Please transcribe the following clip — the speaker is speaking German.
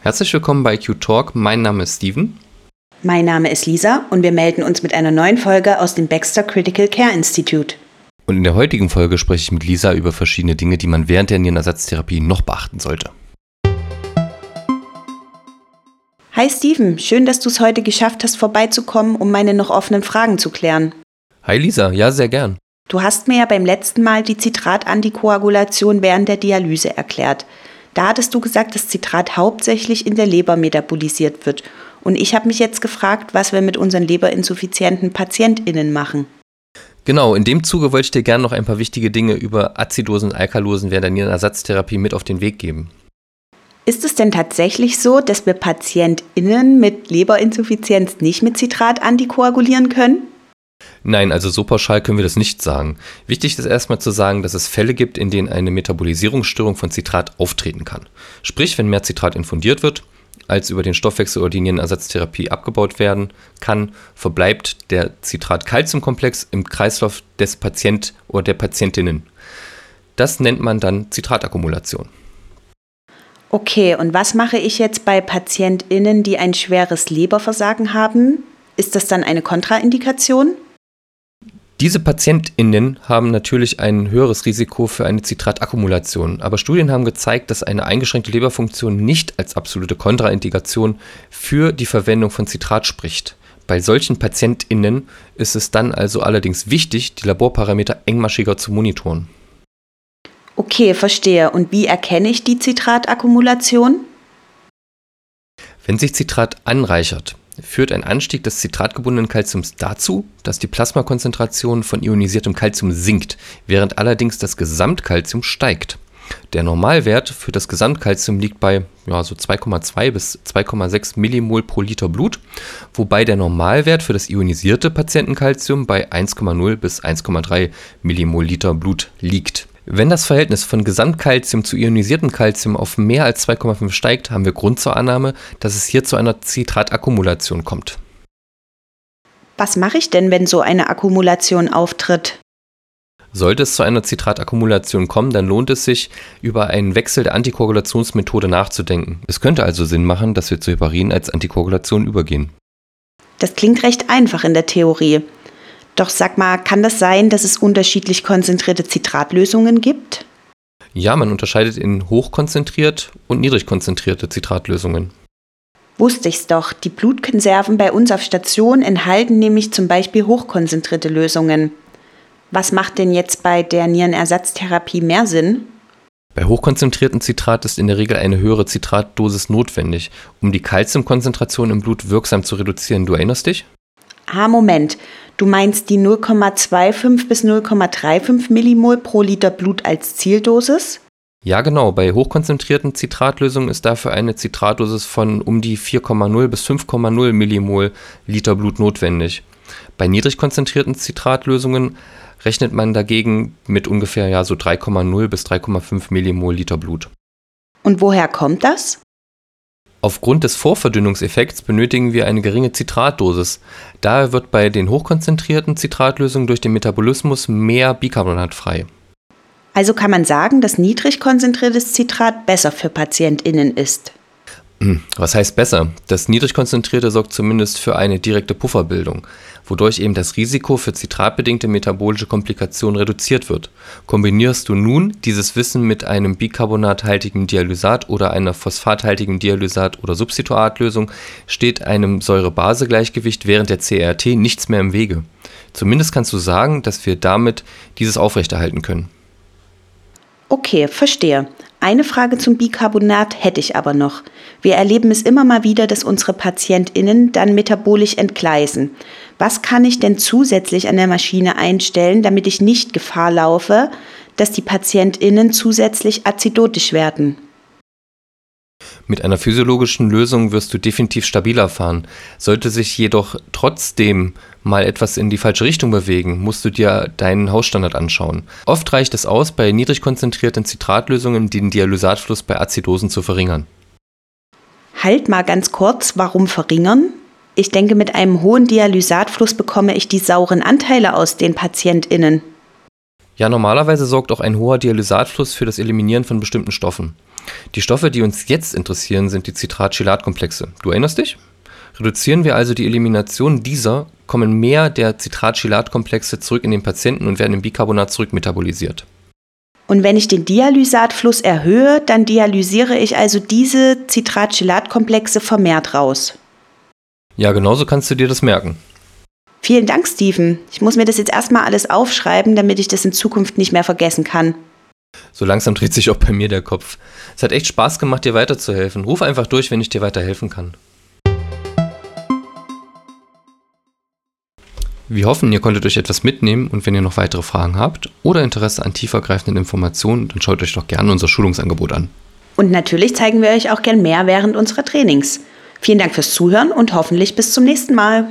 Herzlich willkommen bei Q-Talk. Mein Name ist Steven. Mein Name ist Lisa und wir melden uns mit einer neuen Folge aus dem Baxter Critical Care Institute. Und in der heutigen Folge spreche ich mit Lisa über verschiedene Dinge, die man während der Nierenersatztherapie noch beachten sollte. Hi Steven, schön, dass du es heute geschafft hast, vorbeizukommen, um meine noch offenen Fragen zu klären. Hi Lisa, ja, sehr gern. Du hast mir ja beim letzten Mal die Zitratantikoagulation während der Dialyse erklärt. Da hattest du gesagt, dass Zitrat hauptsächlich in der Leber metabolisiert wird. Und ich habe mich jetzt gefragt, was wir mit unseren leberinsuffizienten PatientInnen machen. Genau, in dem Zuge wollte ich dir gerne noch ein paar wichtige Dinge über Azidosen und Alkalosen während der Nierenersatztherapie mit auf den Weg geben. Ist es denn tatsächlich so, dass wir PatientInnen mit Leberinsuffizienz nicht mit Zitrat antikoagulieren können? Nein, also so pauschal können wir das nicht sagen. Wichtig ist erstmal zu sagen, dass es Fälle gibt, in denen eine Metabolisierungsstörung von Zitrat auftreten kann. Sprich, wenn mehr Zitrat infundiert wird, als über den Stoffwechsel oder die Nierenersatztherapie abgebaut werden kann, verbleibt der Zitrat-Calcium-Komplex im Kreislauf des Patient oder der Patientinnen. Das nennt man dann Zitраtakkumulation. Okay, und was mache ich jetzt bei PatientInnen, die ein schweres Leberversagen haben? Ist das dann eine Kontraindikation? Diese PatientInnen haben natürlich ein höheres Risiko für eine Zitratakkumulation, aber Studien haben gezeigt, dass eine eingeschränkte Leberfunktion nicht als absolute Kontraindikation für die Verwendung von Zitrat spricht. Bei solchen PatientInnen ist es dann also allerdings wichtig, die Laborparameter engmaschiger zu monitoren. Okay, verstehe. Und wie erkenne ich die Zitratakkumulation? Wenn sich Zitrat anreichert, führt ein Anstieg des zitratgebundenen Calciums dazu, dass die Plasmakonzentration von ionisiertem Calcium sinkt, während allerdings das Gesamtcalcium steigt. Der Normalwert für das Gesamtcalcium liegt bei ja, so 2,2 bis 2,6 Millimol pro Liter Blut, wobei der Normalwert für das ionisierte Patientencalcium bei 1,0 bis 1,3 Millimol Liter Blut liegt. Wenn das Verhältnis von Gesamtkalzium zu ionisiertem Kalzium auf mehr als 2,5 steigt, haben wir Grund zur Annahme, dass es hier zu einer Zitratakkumulation kommt. Was mache ich denn, wenn so eine Akkumulation auftritt? Sollte es zu einer Zitratakkumulation kommen, dann lohnt es sich, über einen Wechsel der Antikoagulationsmethode nachzudenken. Es könnte also Sinn machen, dass wir zu Heparin als Antikoagulation übergehen. Das klingt recht einfach in der Theorie. Doch sag mal, kann das sein, dass es unterschiedlich konzentrierte Zitratlösungen gibt? Ja, man unterscheidet in hochkonzentriert und niedrigkonzentrierte Zitratlösungen. Wusste ich's doch. Die Blutkonserven bei uns auf Station enthalten nämlich zum Beispiel hochkonzentrierte Lösungen. Was macht denn jetzt bei der Nierenersatztherapie mehr Sinn? Bei hochkonzentrierten Zitrat ist in der Regel eine höhere Zitratdosis notwendig, um die Kalziumkonzentration im Blut wirksam zu reduzieren. Du erinnerst dich? Ah, Moment. Du meinst die 0,25 bis 0,35 Millimol pro Liter Blut als Zieldosis? Ja, genau. Bei hochkonzentrierten Zitratlösungen ist dafür eine Zitratdosis von um die 4,0 bis 5,0 Millimol Liter Blut notwendig. Bei niedrig konzentrierten Zitratlösungen rechnet man dagegen mit ungefähr ja, so 3,0 bis 3,5 Millimol Liter Blut. Und woher kommt das? Aufgrund des Vorverdünnungseffekts benötigen wir eine geringe Zitratdosis. Daher wird bei den hochkonzentrierten Zitratlösungen durch den Metabolismus mehr Bicarbonat frei. Also kann man sagen, dass niedrig konzentriertes Zitrat besser für PatientInnen ist. Was heißt besser? Das niedrig konzentrierte sorgt zumindest für eine direkte Pufferbildung, wodurch eben das Risiko für zitratbedingte metabolische Komplikationen reduziert wird. Kombinierst du nun dieses Wissen mit einem bicarbonathaltigen Dialysat oder einer phosphathaltigen Dialysat- oder Substituatlösung, steht einem Säure-Base-Gleichgewicht während der CRT nichts mehr im Wege. Zumindest kannst du sagen, dass wir damit dieses aufrechterhalten können. Okay, verstehe. Eine Frage zum Bicarbonat hätte ich aber noch. Wir erleben es immer mal wieder, dass unsere PatientInnen dann metabolisch entgleisen. Was kann ich denn zusätzlich an der Maschine einstellen, damit ich nicht Gefahr laufe, dass die PatientInnen zusätzlich azidotisch werden? Mit einer physiologischen Lösung wirst du definitiv stabiler fahren. Sollte sich jedoch trotzdem mal etwas in die falsche Richtung bewegen, musst du dir deinen Hausstandard anschauen. Oft reicht es aus, bei niedrig konzentrierten Zitratlösungen den Dialysatfluss bei Azidosen zu verringern. Halt mal ganz kurz, warum verringern? Ich denke, mit einem hohen Dialysatfluss bekomme ich die sauren Anteile aus den PatientInnen. Ja, normalerweise sorgt auch ein hoher Dialysatfluss für das Eliminieren von bestimmten Stoffen. Die Stoffe, die uns jetzt interessieren, sind die Citrat-Chelat-Komplexe. Du erinnerst dich? Reduzieren wir also die Elimination dieser, kommen mehr der Citrat-Chelat-Komplexe zurück in den Patienten und werden im Bicarbonat zurückmetabolisiert. Und wenn ich den Dialysatfluss erhöhe, dann dialysiere ich also diese Citrat-Chelat-Komplexe vermehrt raus. Ja, genauso kannst du dir das merken. Vielen Dank, Steven. Ich muss mir das jetzt erstmal alles aufschreiben, damit ich das in Zukunft nicht mehr vergessen kann. So langsam dreht sich auch bei mir der Kopf. Es hat echt Spaß gemacht, dir weiterzuhelfen. Ruf einfach durch, wenn ich dir weiterhelfen kann. Wir hoffen, ihr konntet euch etwas mitnehmen und wenn ihr noch weitere Fragen habt oder Interesse an tiefergreifenden Informationen, dann schaut euch doch gerne unser Schulungsangebot an. Und natürlich zeigen wir euch auch gern mehr während unserer Trainings. Vielen Dank fürs Zuhören und hoffentlich bis zum nächsten Mal.